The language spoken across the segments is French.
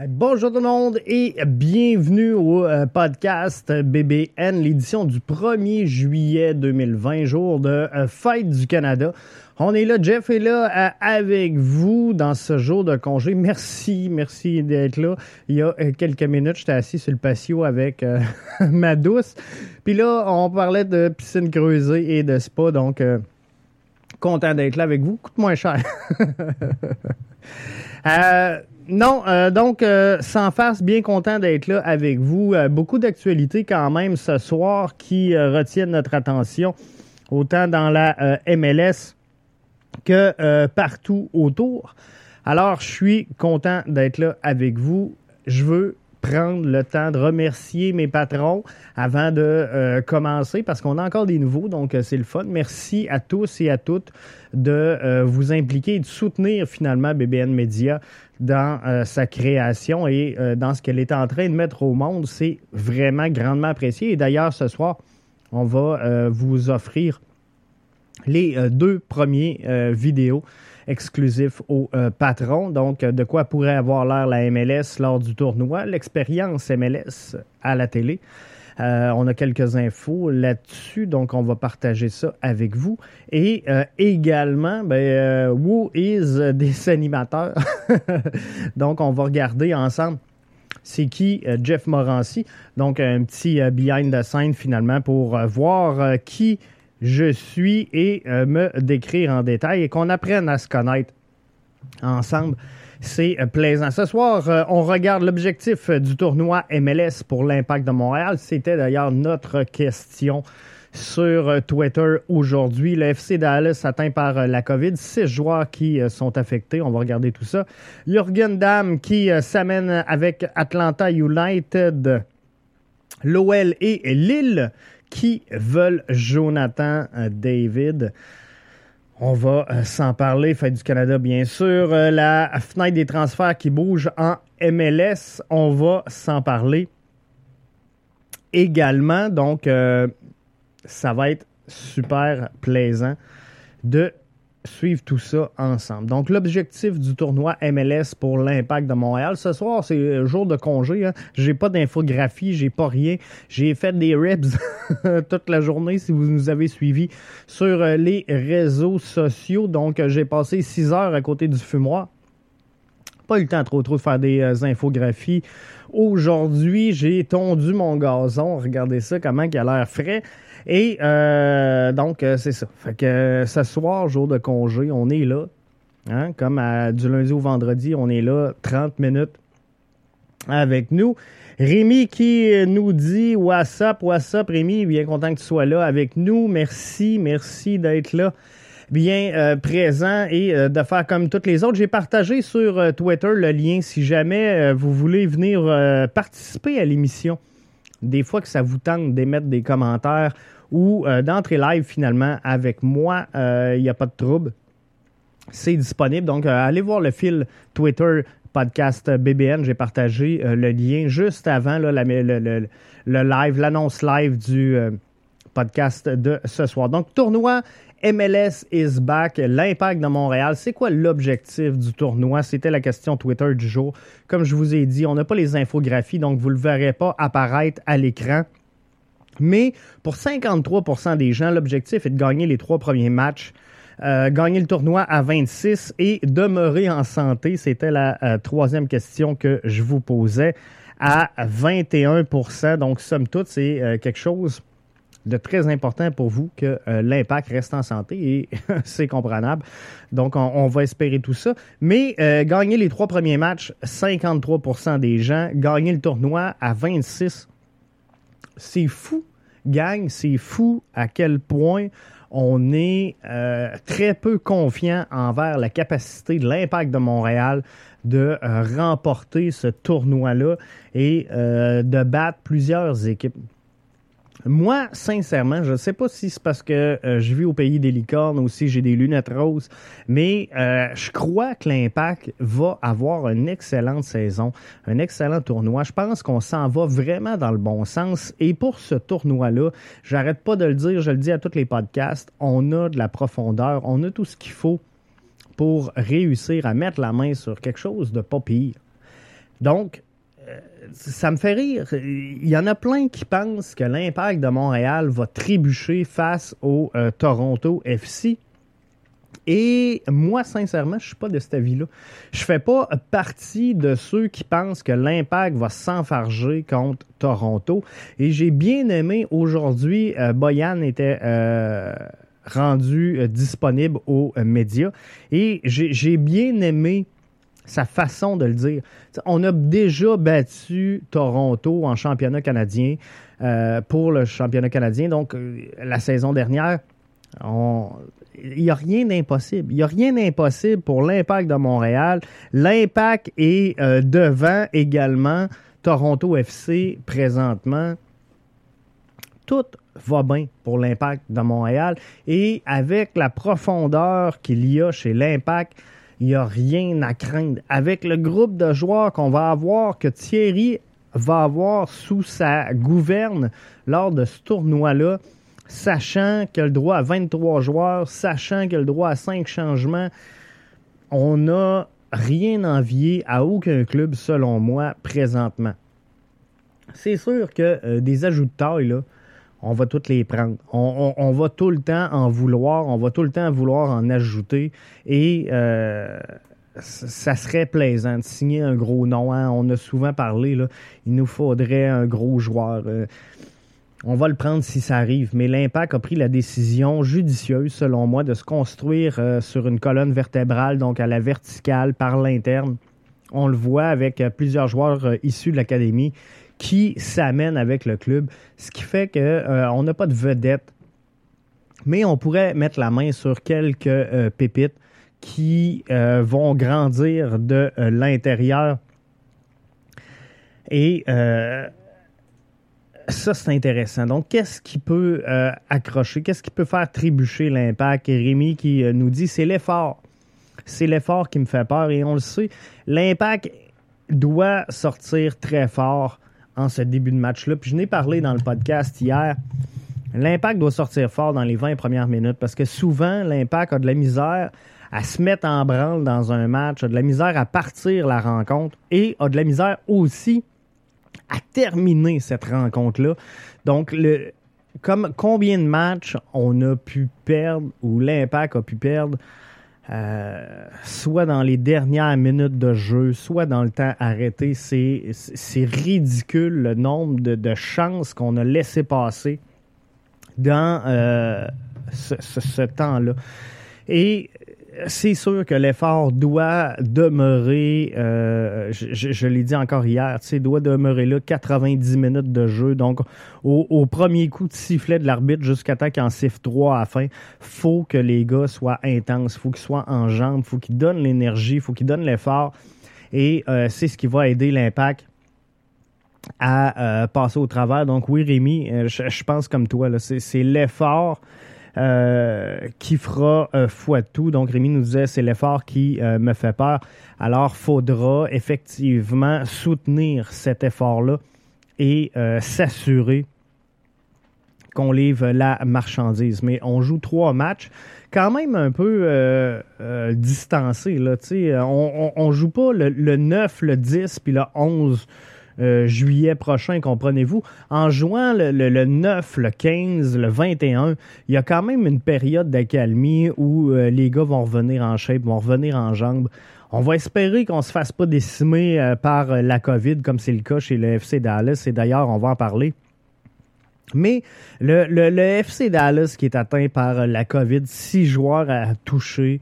Bonjour tout le monde et bienvenue au euh, podcast BBN, l'édition du 1er juillet 2020, jour de euh, fête du Canada. On est là, Jeff est là euh, avec vous dans ce jour de congé. Merci, merci d'être là. Il y a quelques minutes, j'étais assis sur le patio avec ma douce. Puis là, on parlait de piscine creusée et de spa, donc content d'être là avec vous. Coûte moins cher. non, euh, donc, euh, sans face, bien content d'être là avec vous. Euh, beaucoup d'actualités quand même ce soir qui retiennent notre attention, autant dans la MLS que partout autour. Alors, je suis content d'être là avec vous. Je veux prendre le temps de remercier mes patrons avant de commencer parce qu'on a encore des nouveaux, donc c'est le fun. Merci à tous et à toutes de vous impliquer et de soutenir finalement BBN Media dans euh, sa création et euh, dans ce qu'elle est en train de mettre au monde. C'est vraiment grandement apprécié. Et d'ailleurs, ce soir, on va euh, vous offrir les deux premiers vidéos exclusifs aux patrons. Donc, de quoi pourrait avoir l'air la MLS lors du tournoi, l'expérience MLS à la télé. Euh, on a quelques infos là-dessus, donc on va partager ça avec vous. Et euh, également, ben, euh, Who is des animateurs? donc on va regarder ensemble c'est qui Jeff Morancy. Donc, un petit behind the scene finalement pour voir qui je suis et me décrire en détail et qu'on apprenne à se connaître ensemble c'est euh, plaisant. Ce soir, euh, on regarde l'objectif euh, du tournoi MLS pour l'Impact de Montréal. C'était d'ailleurs notre question sur Twitter aujourd'hui. Le FC Dallas atteint par la COVID. Six joueurs qui sont affectés. On va regarder tout ça. Jürgen Damm qui s'amène avec Atlanta United. L'OL et Lille qui veulent Jonathan David. On va euh, s'en parler, Fête du Canada, bien sûr. Euh, la fenêtre des transferts qui bouge en MLS, on va s'en parler également. Donc, euh, ça va être super plaisant de suivre tout ça ensemble. Donc, l'objectif du tournoi MLS pour l'Impact de Montréal, ce soir, c'est jour de congé. Hein. J'ai pas d'infographie, j'ai pas rien. J'ai fait des ribs toute la journée si vous nous avez suivis sur euh, les réseaux sociaux. Donc, euh, j'ai passé six heures à côté du fumoir. Pas eu le temps trop trop de faire des euh, infographies. Aujourd'hui, j'ai tondu mon gazon. Regardez ça, comment il a l'air frais. Et euh, donc, euh, c'est ça. Fait que ce soir, jour de congé, on est là. Hein, comme du lundi au vendredi, on est là 30 minutes avec nous. Rémi qui nous dit What's up, what's up, Rémi, bien content que tu sois là avec nous. Merci, merci d'être là bien présent et de faire comme toutes les autres. J'ai partagé sur Twitter le lien si jamais vous voulez venir participer à l'émission. Des fois que ça vous tente d'émettre des commentaires ou euh, d'entrer live finalement avec moi. Il euh, n'y a pas de trouble. C'est disponible. Donc, euh, allez voir le fil Twitter podcast BBN. J'ai partagé le lien juste avant le, live, l'annonce live du podcast de ce soir. Donc, tournoi MLS is back, l'impact de Montréal. C'est quoi l'objectif du tournoi? C'était la question Twitter du jour. Comme je vous ai dit, on n'a pas les infographies, donc vous ne le verrez pas apparaître à l'écran. Mais pour 53% des gens, l'objectif est de gagner les trois premiers matchs. Euh, gagner le tournoi à 26 et demeurer en santé, c'était la euh, troisième question que je vous posais, à 21% Donc, somme toute, c'est euh, quelque chose de très important pour vous que l'impact reste en santé et c'est comprenable. Donc, on, va espérer tout ça. Mais gagner les trois premiers matchs, 53% des gens. Gagner le tournoi à 26 c'est fou, gang, c'est fou à quel point on est euh, très peu confiant envers la capacité de l'impact de Montréal de euh, remporter ce tournoi-là et euh, de battre plusieurs équipes. Moi, sincèrement, je ne sais pas si c'est parce que euh, je vis au pays des licornes ou si j'ai des lunettes roses, mais euh, je crois que l'Impact va avoir une excellente saison, un excellent tournoi. Je pense qu'on s'en va vraiment dans le bon sens. Et pour ce tournoi-là, j'arrête pas de le dire, je le dis à tous les podcasts, on a de la profondeur, on a tout ce qu'il faut pour réussir à mettre la main sur quelque chose de pas pire. Donc, ça me fait rire. Il y en a plein qui pensent que l'impact de Montréal va trébucher face au Toronto FC. Et moi, sincèrement, je suis pas de cet avis-là. Je fais pas partie de ceux qui pensent que l'impact va s'enfarger contre Toronto. Et j'ai bien aimé aujourd'hui, euh, Boyan était euh, rendu euh, disponible aux médias. Et j'ai bien aimé sa façon de le dire. on a déjà battu Toronto en championnat canadien pour le championnat canadien. Donc, la saison dernière, il n'y a rien d'impossible. Il n'y a rien d'impossible pour l'impact de Montréal. L'impact est euh, devant également Toronto FC présentement. Tout va bien pour l'impact de Montréal. Et avec la profondeur qu'il y a chez l'impact, il n'y a rien à craindre. Avec le groupe de joueurs qu'on va avoir, que Thierry va avoir sous sa gouverne lors de ce tournoi-là, sachant qu'il a le droit à 23 joueurs, sachant qu'il a le droit à 5 changements, on n'a rien envié à aucun club, selon moi, présentement. C'est sûr que euh, des ajouts de taille, là, on va tous les prendre. On, va tout le temps en vouloir, on va tout le temps vouloir en ajouter. Et euh, ça serait plaisant de signer un gros nom. Hein. On a souvent parlé, il nous faudrait un gros joueur. Euh, on va le prendre si ça arrive. Mais l'Impact a pris la décision judicieuse, selon moi, de se construire euh, sur une colonne vertébrale, donc à la verticale, par l'interne. On le voit avec plusieurs joueurs issus de l'académie qui s'amènent avec le club, ce qui fait qu'on n'a pas de vedette. Mais on pourrait mettre la main sur quelques pépites qui vont grandir de l'intérieur. Et ça, c'est intéressant. Donc, qu'est-ce qui peut euh, accrocher? Qu'est-ce qui peut faire trébucher l'impact? Rémi qui euh, nous dit, c'est l'effort. C'est l'effort qui me fait peur. Et on le sait, l'impact doit sortir très fort en ce début de match-là. Puis je n'ai parlé dans le podcast hier. L'impact doit sortir fort dans les 20 premières minutes parce que souvent, l'impact a de la misère à se mettre en branle dans un match, a de la misère à partir la rencontre et a de la misère aussi à terminer cette rencontre-là. Donc, le, comme combien de matchs on a pu perdre ou l'impact a pu perdre, euh, soit dans les dernières minutes de jeu, soit dans le temps arrêté, c'est, ridicule le nombre de, chances qu'on a laissé passer dans euh, ce, ce temps-là. Et c'est sûr que l'effort doit demeurer, euh, je, l'ai dit encore hier, tu sais, doit demeurer là 90 minutes de jeu. Donc, au, premier coup de sifflet de l'arbitre jusqu'à temps qu'il en siffle 3 à la fin, faut que les gars soient intenses, faut qu'ils soient en jambes, faut qu'ils donnent l'énergie, faut qu'ils donnent l'effort. Et euh, c'est ce qui va aider l'impact à euh, passer au travers. Donc oui, Rémi, je, je pense comme toi, c'est l'effort euh, qui fera euh, tout. Donc, Rémi nous disait, c'est l'effort qui euh, me fait peur. Alors, faudra effectivement soutenir cet effort-là et s'assurer qu'on livre la marchandise. Mais on joue trois matchs quand même un peu distancés. Là, on, on, on, joue pas le, le 9, le 10 puis le 11 euh, juillet prochain, comprenez-vous? En juin, le, 9, le 15, le 21, il y a quand même une période d'accalmie où euh, les gars vont revenir en shape, vont revenir en jambes. On va espérer qu'on ne se fasse pas décimer euh, par la COVID, comme c'est le cas chez le FC Dallas. Et d'ailleurs, on va en parler. Mais le, le, FC Dallas qui est atteint par la COVID, six joueurs à toucher.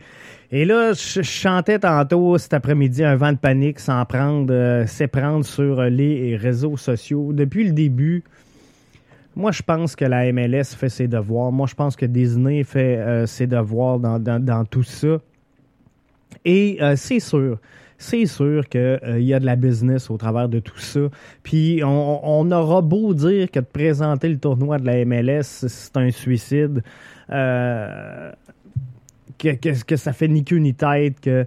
Et là, je, chantais tantôt cet après-midi un vent de panique sans prendre, euh, s'éprendre sur les réseaux sociaux. Depuis le début, moi, je pense que la MLS fait ses devoirs. Moi, je pense que Disney fait euh, ses devoirs dans, dans, tout ça. Et euh, c'est sûr, c'est sûr qu'il y a de la business au travers de tout ça. Puis on, aura beau dire que de présenter le tournoi de la MLS, c'est un suicide. Euh, que, que, ça fait ni queue ni tête, que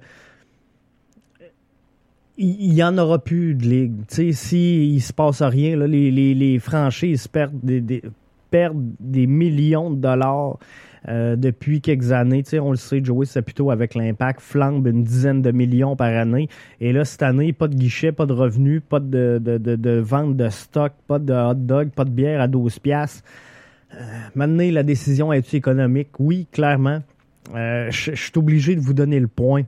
il n'y en aura plus de ligue. S'il ne se passe rien, là, les, les, les, franchises perdent des, perdent des millions de dollars. depuis quelques années. on le sait, Joey Saputo avec l'impact flambe une dizaine de millions par année. Et là, cette année, pas de guichet, pas de revenus, pas de, de, vente de stock, pas de hot dog, pas de bière à 12 piastres. maintenant, la décision est économique? Oui, clairement. Je suis obligé de vous donner le point.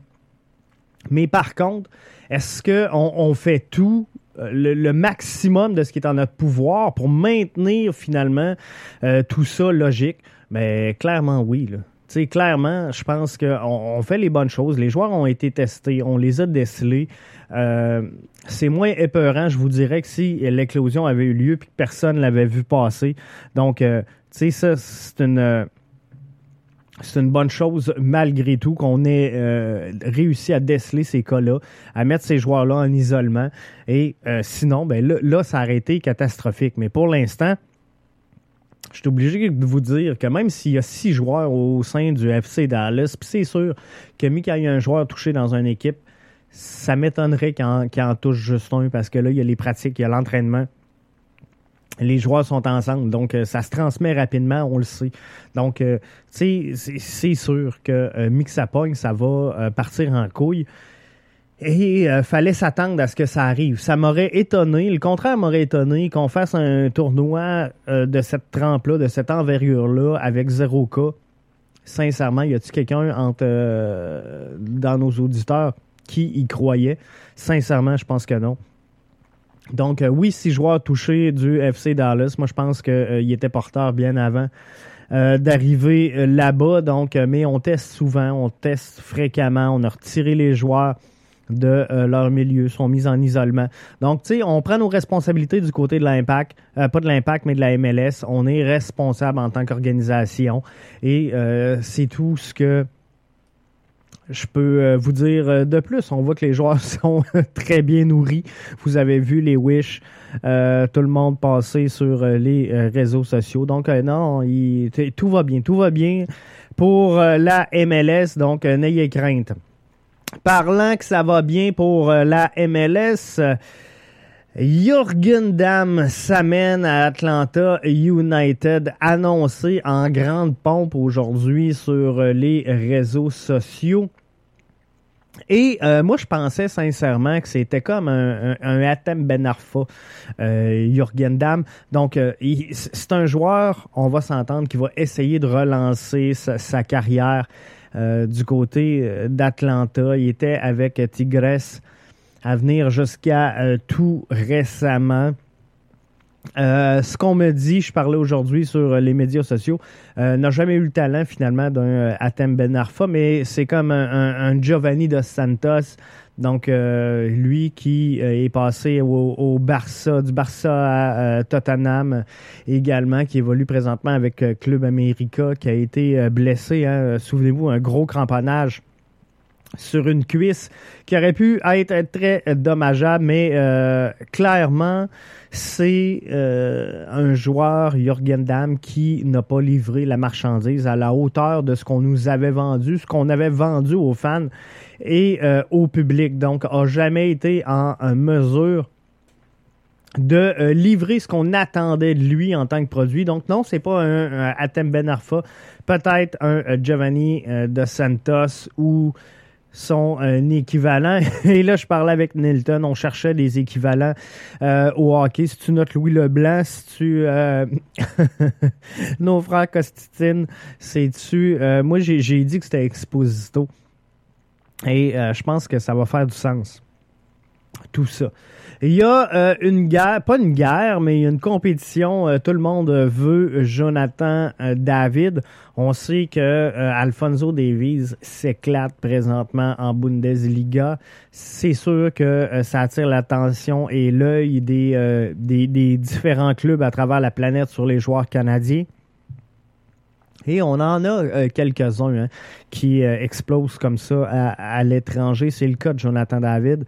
Mais par contre, est-ce qu'on on fait tout euh, le, maximum de ce qui est en notre pouvoir pour maintenir finalement euh, tout ça logique? Mais clairement oui. Là. clairement, je pense qu'on on fait les bonnes choses. Les joueurs ont été testés, on les a décelés. Euh, c'est moins épeurant, je vous dirais, que si l'éclosion avait eu lieu et que personne ne l'avait vu passer. Donc, tu sais, ça, c'est une c'est une bonne chose malgré tout qu'on ait euh, réussi à déceler ces cas-là, à mettre ces joueurs-là en isolement. Et euh, sinon, ben là, ça aurait été catastrophique. Mais pour l'instant, je suis obligé de vous dire que même s'il y a six joueurs au sein du FC Dallas, puis c'est sûr que qu'il y a un joueur touché dans une équipe, ça m'étonnerait qu'il en, touche juste un parce que là, il y a les pratiques, il y a l'entraînement les joueurs sont ensemble. Donc, euh, ça se transmet rapidement, on le sait. Donc, euh, c'est sûr que euh, Mixapogne, ça va partir en couille. Et fallait s'attendre à ce que ça arrive. Ça m'aurait étonné, le contraire m'aurait étonné qu'on fasse un tournoi de cette trempe-là, de cette envergure-là, avec 0 cas. Sincèrement, y a-t-il quelqu'un entre dans nos auditeurs qui y croyait? Sincèrement, je pense que non. Donc, euh, oui, six joueurs touchés du FC Dallas. Moi, je pense qu'il euh, était porteur bien avant euh, d'arriver là-bas. Donc, mais on teste souvent, on teste fréquemment. On a retiré les joueurs de leur milieu, sont mis en isolement. Donc, tu sais, on prend nos responsabilités du côté de l'impact, pas de l'impact, mais de la MLS. On est responsable en tant qu'organisation et c'est tout ce que je peux euh, vous dire euh, de plus. On voit que les joueurs sont très bien nourris. Vous avez vu les Wish, euh, tout le monde passer sur les réseaux sociaux. Donc, non, tout va bien. Tout va bien pour la MLS. Donc, n'ayez crainte. Parlant que ça va bien pour la MLS, Jürgen Damm s'amène à Atlanta United, annoncé en grande pompe aujourd'hui sur les réseaux sociaux. Et euh, moi, je pensais sincèrement que c'était comme un, un, Atem Ben Arfa, euh, Jürgen Damm. Donc, euh, c'est un joueur, on va s'entendre, qui va essayer de relancer sa, carrière du côté d'Atlanta. Il était avec Tigres à venir jusqu'à tout récemment. Euh, ce qu'on me dit, je parlais aujourd'hui sur les médias sociaux, euh, n'a jamais eu le talent finalement d'un euh, Atem Ben Arfa, mais c'est comme un, Giovanni dos Santos. Donc lui qui est passé au, Barça, du Barça à Tottenham également, qui évolue présentement avec Club America, qui a été blessé. Hein, souvenez-vous, un gros cramponnage sur une cuisse qui aurait pu être très dommageable, mais clairement, c'est euh, un joueur, Jürgen Damm, qui n'a pas livré la marchandise à la hauteur de ce qu'on nous avait vendu, ce qu'on avait vendu aux fans et euh, au public. Donc, a jamais été en, mesure de euh, livrer ce qu'on attendait de lui en tant que produit. Donc non, c'est pas un, un Atem Ben Arfa, peut-être un Giovanni de Santos ou sont un équivalent. Et là, je parlais avec Nilton, on cherchait des équivalents euh, au hockey. Si tu notes Louis Leblanc, si tu... Euh, nos frères Costitine, c'est-tu... Euh, moi, j'ai dit que c'était Exposito. Et je pense que ça va faire du sens. Tout ça. Il y a euh, une guerre, pas une guerre, mais une compétition. Euh, tout le monde veut Jonathan euh, David. On sait que Alfonso Davies s'éclate présentement en Bundesliga. C'est sûr que ça attire l'attention et l'œil des, des, différents clubs à travers la planète sur les joueurs canadiens. Et on en a quelques-uns hein, qui explosent comme ça à, à l'étranger. C'est le cas de Jonathan David.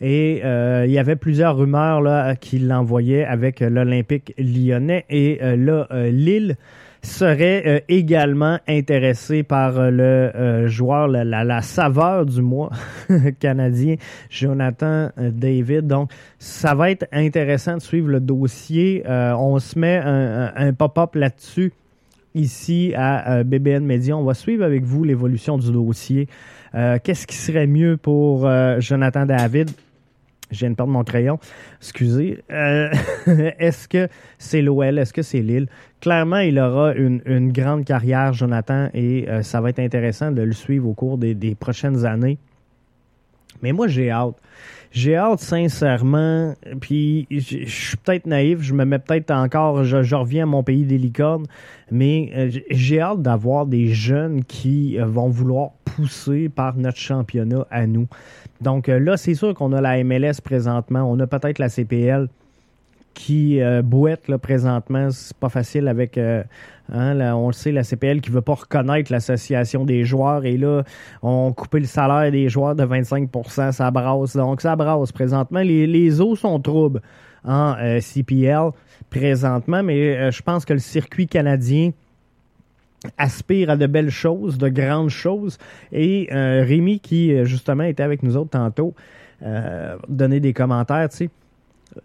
Et euh, il y avait plusieurs rumeurs là, qui l'envoyaient avec l'Olympique lyonnais. Et euh, là, euh, Lille serait également intéressé par le joueur, la, saveur du mois canadien, Jonathan David. Donc, ça va être intéressant de suivre le dossier. on se met un, un pop-up là-dessus ici à BBN Media. On va suivre avec vous l'évolution du dossier. Qu'est-ce qui serait mieux pour Jonathan David? Je viens de perdre mon crayon. Excusez. Est-ce que c'est l'OL? Est-ce que c'est Lille? Clairement, il aura une, grande carrière, Jonathan, et ça va être intéressant de le suivre au cours des prochaines années. Mais moi, j'ai hâte. J'ai hâte, sincèrement, puis je suis peut-être naïf, je me mets peut-être encore, je, reviens à mon pays des licornes, mais euh, j'ai hâte d'avoir des jeunes qui euh, vont vouloir pousser par notre championnat à nous. Donc euh, là, c'est sûr qu'on a la MLS présentement, on a peut-être la CPL, qui euh, bouette là, présentement. C'est pas facile avec, euh, hein, on le sait, la CPL qui veut pas reconnaître l'association des joueurs. Et là, on coupé le salaire des joueurs de 25% ça brasse. Donc, ça brasse présentement. Les, les eaux sont troubles en euh, CPL présentement, mais je pense que le circuit canadien aspire à de belles choses, de grandes choses. Et Rémi, qui justement était avec nous autres tantôt, donnait des commentaires, tu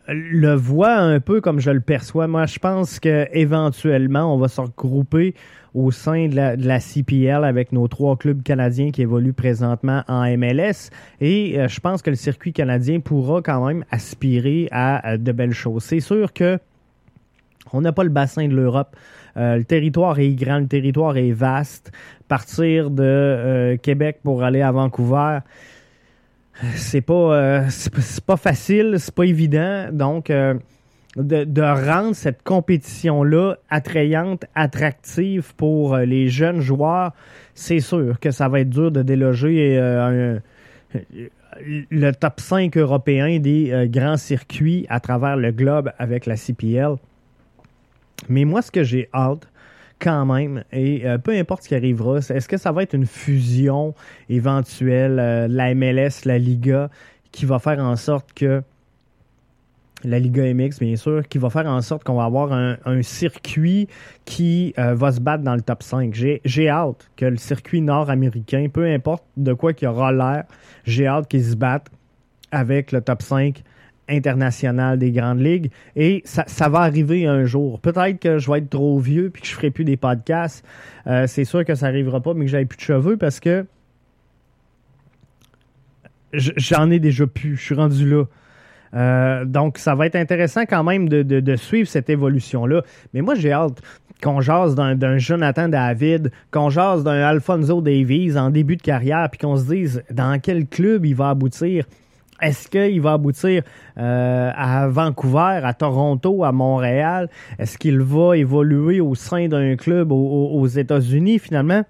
le voit un peu comme je le perçois. Moi, je pense qu'éventuellement, on va se regrouper au sein de la, CPL avec nos trois clubs canadiens qui évoluent présentement en MLS. Et euh, je pense que le circuit canadien pourra quand même aspirer à, de belles choses. C'est sûr que on n'a pas le bassin de l'Europe. Euh, le territoire est grand, le territoire est vaste. Partir de euh, Québec pour aller à Vancouver, c'est pas, euh, pas facile, c'est pas évident. Donc, de, rendre cette compétition-là attrayante, attractive pour les jeunes joueurs, c'est sûr que ça va être dur de déloger le top 5 européen des grands circuits à travers le globe avec la CPL. Mais moi, ce que j'ai hâte, quand même. Et euh, peu importe ce qui arrivera, est-ce que ça va être une fusion éventuelle, euh, la MLS, la Liga, qui va faire en sorte que la Liga MX, bien sûr, qui va faire en sorte qu'on va avoir un, circuit qui euh, va se battre dans le top 5. J'ai hâte que le circuit nord-américain, peu importe de quoi qu'il aura l'air, j'ai hâte qu'il se batte avec le top 5 international des grandes ligues. Et ça, va arriver un jour. Peut-être que je vais être trop vieux puis que je ferai plus des podcasts. Euh, c'est sûr que ça arrivera pas, mais que j'avais plus de cheveux parce que j'en ai déjà plus. Je suis rendu là. Euh, donc, ça va être intéressant quand même de, suivre cette évolution-là. Mais moi, j'ai hâte qu'on jase d'un Jonathan David, qu'on jase d'un Alfonso Davies en début de carrière, puis qu'on se dise dans quel club il va aboutir. Est-ce qu'il va aboutir euh, à Vancouver, à Toronto, à Montréal? Est-ce qu'il va évoluer au sein d'un club aux, États-Unis finalement?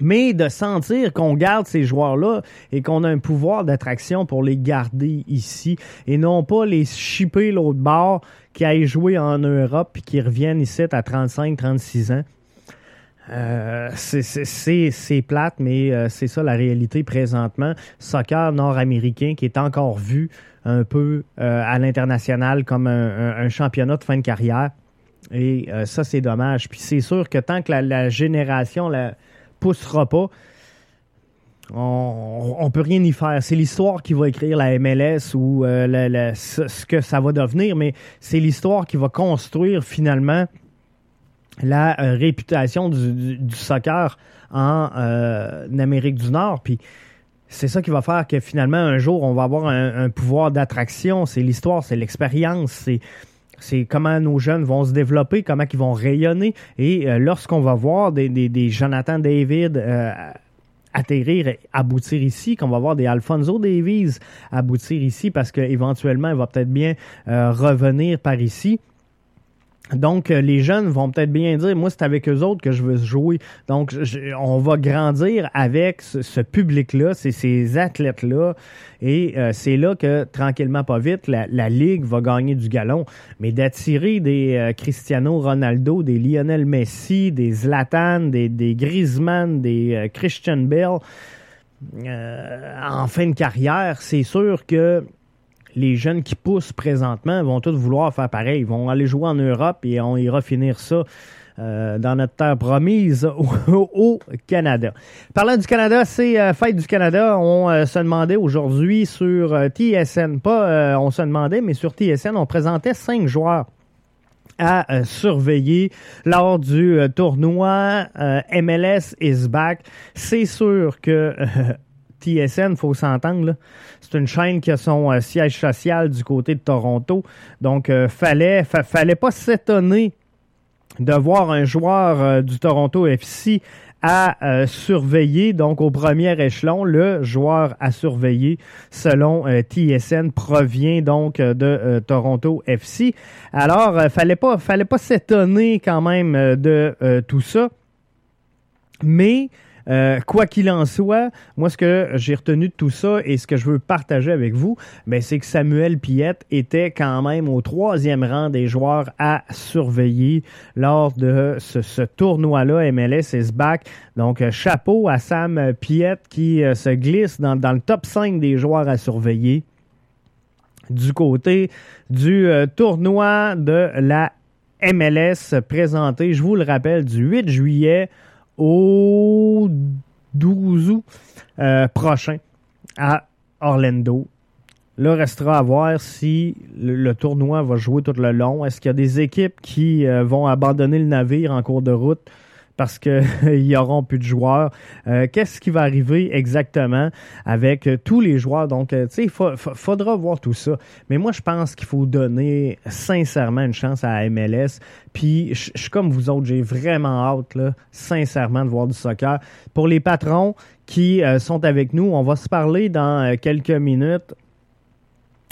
mais de sentir qu'on garde ces joueurs-là et qu'on a un pouvoir d'attraction pour les garder ici et non pas les shipper l'autre bord qui aillent jouer en Europe et qui reviennent ici à 35-36 ans. Euh, c'est plate, mais euh, c'est ça la réalité présentement. Soccer nord-américain qui est encore vu un peu euh, à l'international comme un, championnat de fin de carrière. Et ça, c'est dommage. Puis c'est sûr que tant que la, génération la poussera pas, on ne peut rien y faire. C'est l'histoire qui va écrire la MLS ou ce que ça va devenir, mais c'est l'histoire qui va construire finalement la euh, réputation du, soccer en euh, Amérique du Nord. Puis c'est ça qui va faire que finalement, un jour, on va avoir un, pouvoir d'attraction. C'est l'histoire, c'est l'expérience, c'est comment nos jeunes vont se développer, comment ils vont rayonner. Et euh, lorsqu'on va voir des, des, Jonathan David atterrir, aboutir ici, qu'on va voir des Alfonso Davies aboutir ici, parce qu'éventuellement, il va peut-être bien revenir par ici, donc, euh, les jeunes vont peut-être bien dire, moi, c'est avec eux autres que je veux jouer. Donc, on va grandir avec ce, public-là, ces athlètes-là. Et euh, c'est là que, tranquillement, pas vite, la, Ligue va gagner du galon. Mais d'attirer des euh, Cristiano Ronaldo, des Lionel Messi, des Zlatan, des, des Griezmann, des Christian Bell, en fin de carrière, c'est sûr que les jeunes qui poussent présentement vont tous vouloir faire pareil. Ils vont aller jouer en Europe et on ira finir ça euh, dans notre terre promise au, Canada. Parlant du Canada, c'est euh, Fête du Canada. On euh, se demandait aujourd'hui sur TSN, pas on se demandait, mais sur TSN, on présentait cinq joueurs à surveiller lors du tournoi MLS is back. C'est sûr que TSN, faut s'entendre. C'est une chaîne qui a son siège social du côté de Toronto. Donc, fallait, fallait pas s'étonner de voir un joueur du Toronto FC à euh, surveiller. Donc, au premier échelon, le joueur à surveiller, selon euh, TSN, provient donc euh, de Toronto FC. Alors, fallait pas, fallait pas s'étonner quand même de tout ça. Mais euh, quoi qu'il en soit, moi, ce que j'ai retenu de tout ça et ce que je veux partager avec vous, ben, c'est que Samuel Piette était quand même au troisième rang des joueurs à surveiller lors de ce, tournoi-là, MLS is back. Donc, euh, chapeau à Sam Piette qui euh, se glisse dans, dans, le top 5 des joueurs à surveiller du côté du tournoi de la MLS présenté, je vous le rappelle, du 8 juillet au 12 août euh, prochain à Orlando. Là, restera à voir si le, tournoi va jouer tout le long. Est-ce qu'il y a des équipes qui euh, vont abandonner le navire en cours de route? Parce qu'ils n'y auront plus de joueurs. Euh, qu'est-ce qui va arriver exactement avec euh, tous les joueurs? Donc, euh, tu sais, il faudra voir tout ça. Mais moi, je pense qu'il faut donner sincèrement une chance à MLS. Puis, je suis comme vous autres, j'ai vraiment hâte, là, sincèrement, de voir du soccer. Pour les patrons qui sont avec nous, on va se parler dans quelques minutes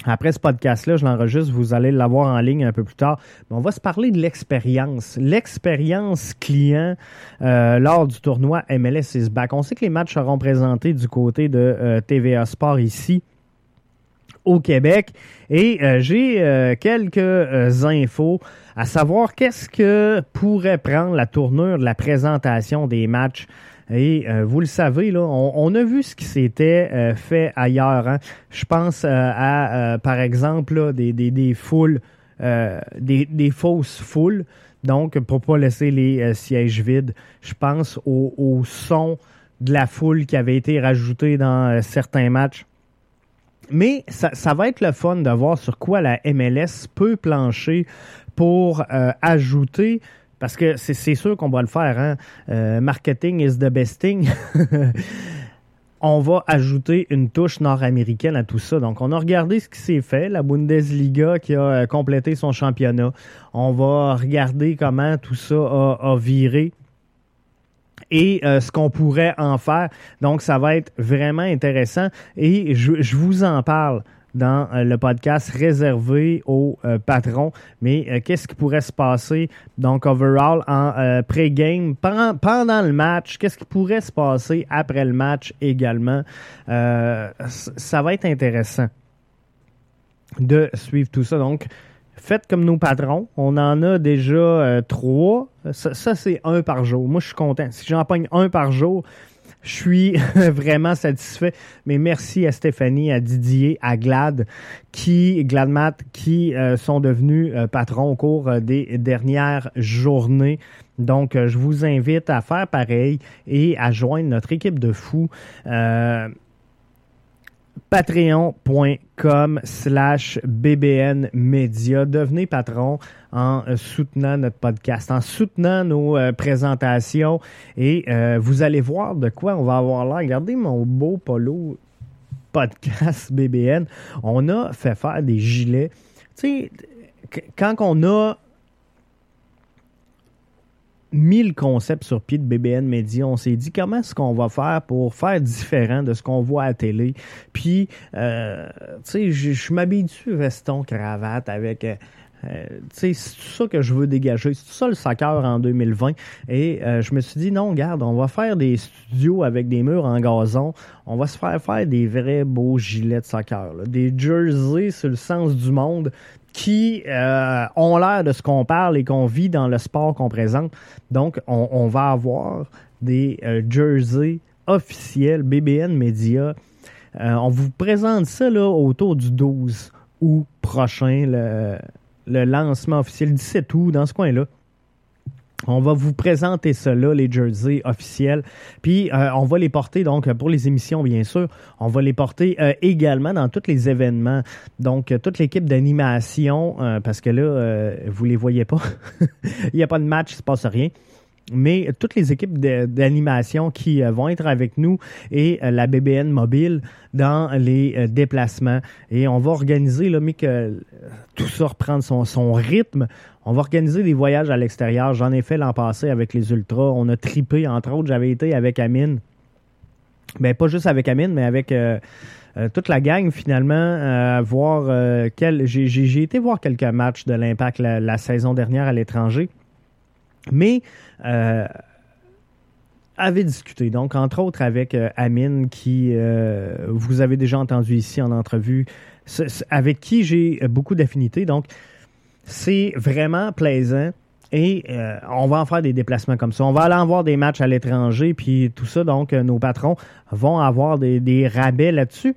après ce podcast-là, je l'enregistre, vous allez l'avoir en ligne un peu plus tard. Mais on va se parler de l'expérience. L'expérience client euh, lors du tournoi MLS is back. On sait que les matchs seront présentés du côté de euh, TVA Sport ici au Québec. Et euh, j'ai quelques infos à savoir qu'est-ce que pourrait prendre la tournure de la présentation des matchs et euh, vous le savez, là, on, a vu ce qui s'était euh, fait ailleurs. Hein. Je pense euh, à, par exemple, des, des, des, foules, des, des, fausses foules. Donc, pour pas laisser les sièges vides, je pense au, au, son de la foule qui avait été rajouté dans certains matchs. Mais ça, va être le fun de voir sur quoi la MLS peut plancher pour ajouter parce que c'est sûr qu'on va le faire. Hein? Euh, marketing is the best thing. on va ajouter une touche nord-américaine à tout ça. Donc, on a regardé ce qui s'est fait, la Bundesliga qui a euh, complété son championnat. On va regarder comment tout ça a, viré et euh, ce qu'on pourrait en faire. Donc, ça va être vraiment intéressant et je vous en parle dans euh, le podcast réservé aux euh, patrons. Mais euh, qu'est-ce qui pourrait se passer, donc, overall, en pré-game, pendant, le match? Qu'est-ce qui pourrait se passer après le match également? ça va être intéressant de suivre tout ça. Donc, faites comme nos patrons. On en a déjà trois. Ça, c'est un par jour. Moi, je suis content. Si j'en pogne un par jour, je suis vraiment satisfait. Mais merci à Stéphanie, à Didier, à Glad, qui, Gladmat, qui euh, sont devenus euh, patrons au cours euh, des dernières journées. Donc, je vous invite à faire pareil et à joindre notre équipe de fous patreon.com slash bbn media. Devenez patron en euh, soutenant notre podcast, en soutenant nos euh, présentations et euh, vous allez voir de quoi on va avoir là. Regardez mon beau polo podcast BBN. On a fait faire des gilets. Tu sais, quand on a mille concepts sur pied de BBN Media. On s'est dit comment est-ce qu'on va faire pour faire différent de ce qu'on voit à la télé? Puis, euh, tu sais, je, m'habitue veston, cravate avec... Euh, euh, c'est ça que je veux dégager. C'est ça le soccer en 2020. Et je me suis dit, non, regarde, on va faire des studios avec des murs en gazon. On va se faire faire des vrais beaux gilets de soccer. Des jerseys sur le sens du monde qui euh, ont l'air de ce qu'on parle et qu'on vit dans le sport qu'on présente. Donc, on, va avoir des euh, jerseys officiels BBN Media. Euh, on vous présente ça là, autour du 12 août prochain, le, le lancement officiel 17 août, dans ce coin-là. On va vous présenter cela, les jerseys officiels. Puis euh, on va les porter donc pour les émissions, bien sûr. On va les porter euh, également dans tous les événements. Donc euh, toute l'équipe d'animation, parce que là, vous les voyez pas. Il n'y a pas de match, il ne se passe rien mais toutes les équipes d'animation qui vont être avec nous et la BBN mobile dans les déplacements. Et on va organiser, là, mais que tout ça reprenne son, son rythme. On va organiser des voyages à l'extérieur. J'en ai fait l'an passé avec les Ultras. On a tripé, entre autres, j'avais été avec Amine. Ben, pas juste avec Amine, mais avec euh, euh, toute la gang, finalement, euh, voir quel. J'ai été voir quelques matchs de l'Impact la, saison dernière à l'étranger. Mais avait discuté, donc entre autres avec Amine, qui vous avez déjà entendu ici en entrevue, avec qui j'ai beaucoup d'affinités. Donc, c'est vraiment plaisant. Et euh, on va en faire des déplacements comme ça. On va aller en voir des matchs à l'étranger, puis tout ça. Donc, euh, nos patrons vont avoir des, des rabais là-dessus.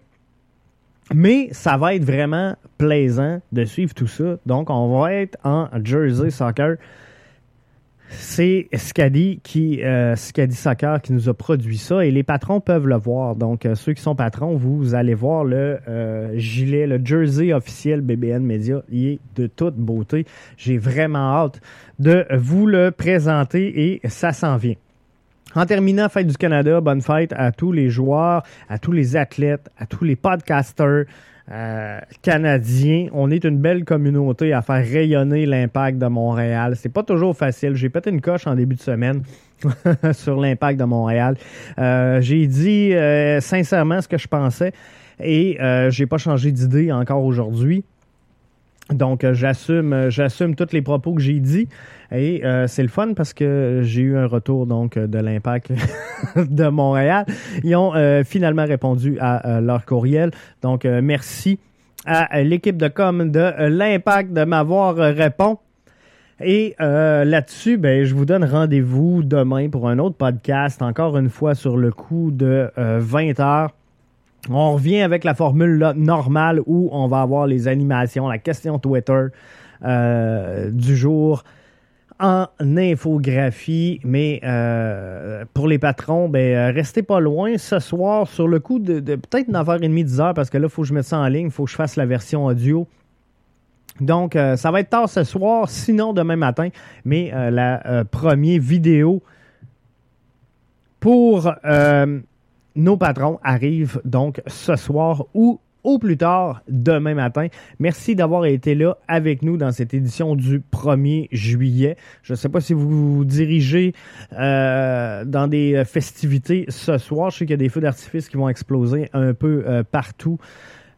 Mais ça va être vraiment plaisant de suivre tout ça. Donc, on va être en Jersey Soccer c'est Scadi qui euh, Scadi Soccer qui nous a produit ça et les patrons peuvent le voir. Donc euh, ceux qui sont patrons, vous allez voir le euh, gilet, le jersey officiel BBN Media, il est de toute beauté. J'ai vraiment hâte de vous le présenter et ça s'en vient. En terminant, Fête du Canada, bonne fête à tous les joueurs, à tous les athlètes, à tous les podcasters, euh, canadien. On est une belle communauté à faire rayonner l'impact de Montréal. C'est pas toujours facile. J'ai pété une coche en début de semaine sur l'impact de Montréal. Euh, j'ai dit euh, sincèrement ce que je pensais et j'ai pas changé d'idée encore aujourd'hui. Donc, euh, j'assume, euh, j'assume tous les propos que j'ai dit. Et euh, c'est le fun parce que j'ai eu un retour donc de l'impact de Montréal. Ils ont finalement répondu à leur courriel. Donc, merci à l'équipe de com de l'impact de m'avoir répondu. Et là-dessus, ben, je vous donne rendez-vous demain pour un autre podcast, encore une fois sur le coup de 20 heures. On revient avec la formule normale où on va avoir les animations, la question Twitter euh, du jour en infographie. Mais euh, pour les patrons, ben, euh, restez pas loin ce soir sur le coup de, peut-être 9h30, 10h, parce que là, il faut que je mette ça en ligne, il faut que je fasse la version audio. Donc, ça va être tard ce soir, sinon demain matin. Mais la première vidéo pour nos patrons arrivent donc ce soir ou au plus tard demain matin. Merci d'avoir été là avec nous dans cette édition du 1er juillet. Je ne sais pas si vous vous dirigez euh, dans des festivités ce soir. Je sais qu'il y a des feux d'artifice qui vont exploser un peu euh, partout.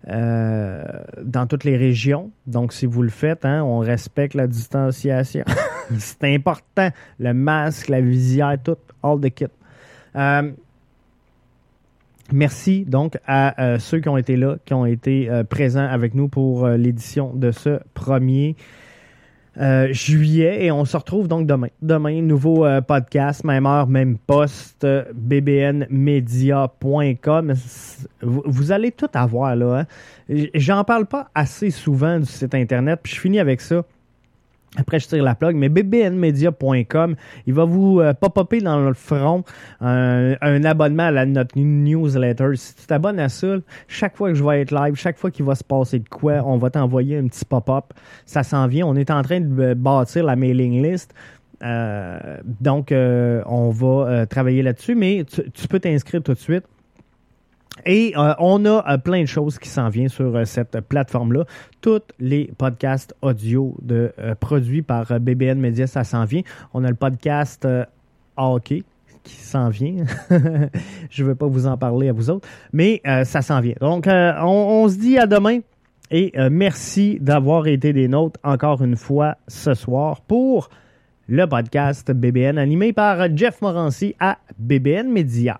Euh, dans toutes les régions. Donc, si vous le faites, hein, on respecte la distanciation. C'est important. Le masque, la visière, tout, all the kit. Merci donc à euh, ceux qui ont été là, qui ont été euh, présents avec nous pour euh, l'édition de ce 1er juillet. Et on se retrouve donc demain. Demain, nouveau podcast, même heure, même poste, bbnmedia.com. Vous, vous, allez tout avoir là. Hein. J'en parle pas assez souvent du site Internet, puis je finis avec ça. Après, je tire la plug, mais bbnmedia.com, il va vous euh, pop-upper dans le front un, abonnement à notre newsletter. Si tu t'abonnes à ça, chaque fois que je vais être live, chaque fois qu'il va se passer de quoi, on va t'envoyer un petit pop-up. Ça s'en vient. On est en train de bâtir la mailing list. Euh, donc, euh, on va travailler là-dessus, mais tu peux t'inscrire tout de suite. Et euh, on a euh, plein de choses qui s'en viennent sur euh, cette plateforme-là. Tous les podcasts audio de, produits par BBN Media, ça s'en vient. On a le podcast hockey qui s'en vient. Je ne veux pas vous en parler à vous autres, mais ça s'en vient. Donc, on, se dit à demain et merci d'avoir été des nôtres encore une fois ce soir pour le podcast BBN animé par Jeff Morancy à BBN Media.